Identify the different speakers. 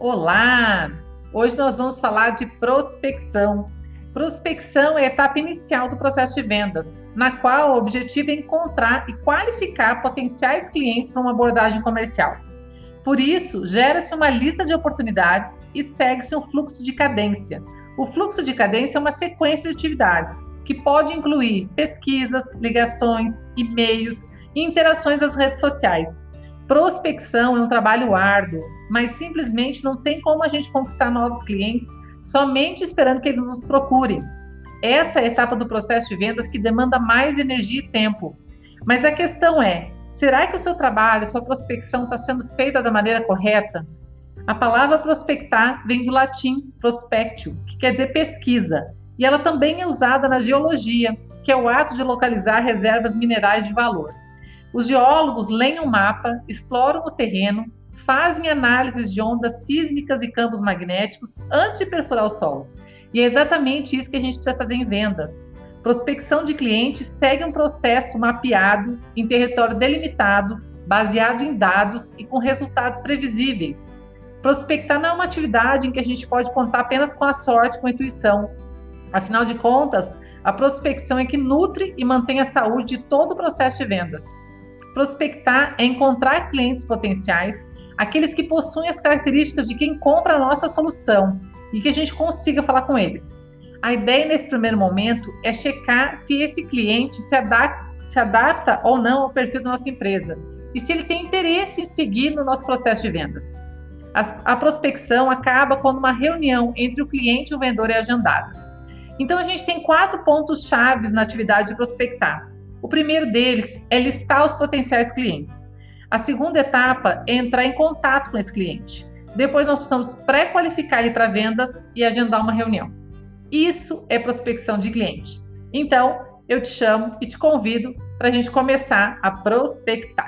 Speaker 1: Olá! Hoje nós vamos falar de prospecção. Prospecção é a etapa inicial do processo de vendas, na qual o objetivo é encontrar e qualificar potenciais clientes para uma abordagem comercial. Por isso, gera-se uma lista de oportunidades e segue-se um fluxo de cadência. O fluxo de cadência é uma sequência de atividades que pode incluir pesquisas, ligações, e-mails e interações nas redes sociais. Prospecção é um trabalho árduo, mas simplesmente não tem como a gente conquistar novos clientes somente esperando que eles nos procurem. Essa é a etapa do processo de vendas que demanda mais energia e tempo. Mas a questão é: será que o seu trabalho, sua prospecção está sendo feita da maneira correta? A palavra prospectar vem do latim prospectio, que quer dizer pesquisa, e ela também é usada na geologia, que é o ato de localizar reservas minerais de valor. Os geólogos leem o um mapa, exploram o terreno, fazem análises de ondas sísmicas e campos magnéticos antes de perfurar o solo. E é exatamente isso que a gente precisa fazer em vendas. Prospecção de clientes segue um processo mapeado em território delimitado, baseado em dados e com resultados previsíveis. Prospectar não é uma atividade em que a gente pode contar apenas com a sorte, com a intuição. Afinal de contas, a prospecção é que nutre e mantém a saúde de todo o processo de vendas. Prospectar é encontrar clientes potenciais, aqueles que possuem as características de quem compra a nossa solução e que a gente consiga falar com eles. A ideia nesse primeiro momento é checar se esse cliente se adapta, se adapta ou não ao perfil da nossa empresa e se ele tem interesse em seguir no nosso processo de vendas. A, a prospecção acaba quando uma reunião entre o cliente e o vendedor é agendada. Então a gente tem quatro pontos chaves na atividade de prospectar. O primeiro deles é listar os potenciais clientes. A segunda etapa é entrar em contato com esse cliente. Depois nós precisamos pré-qualificar ele para vendas e agendar uma reunião. Isso é prospecção de cliente. Então, eu te chamo e te convido para a gente começar a prospectar.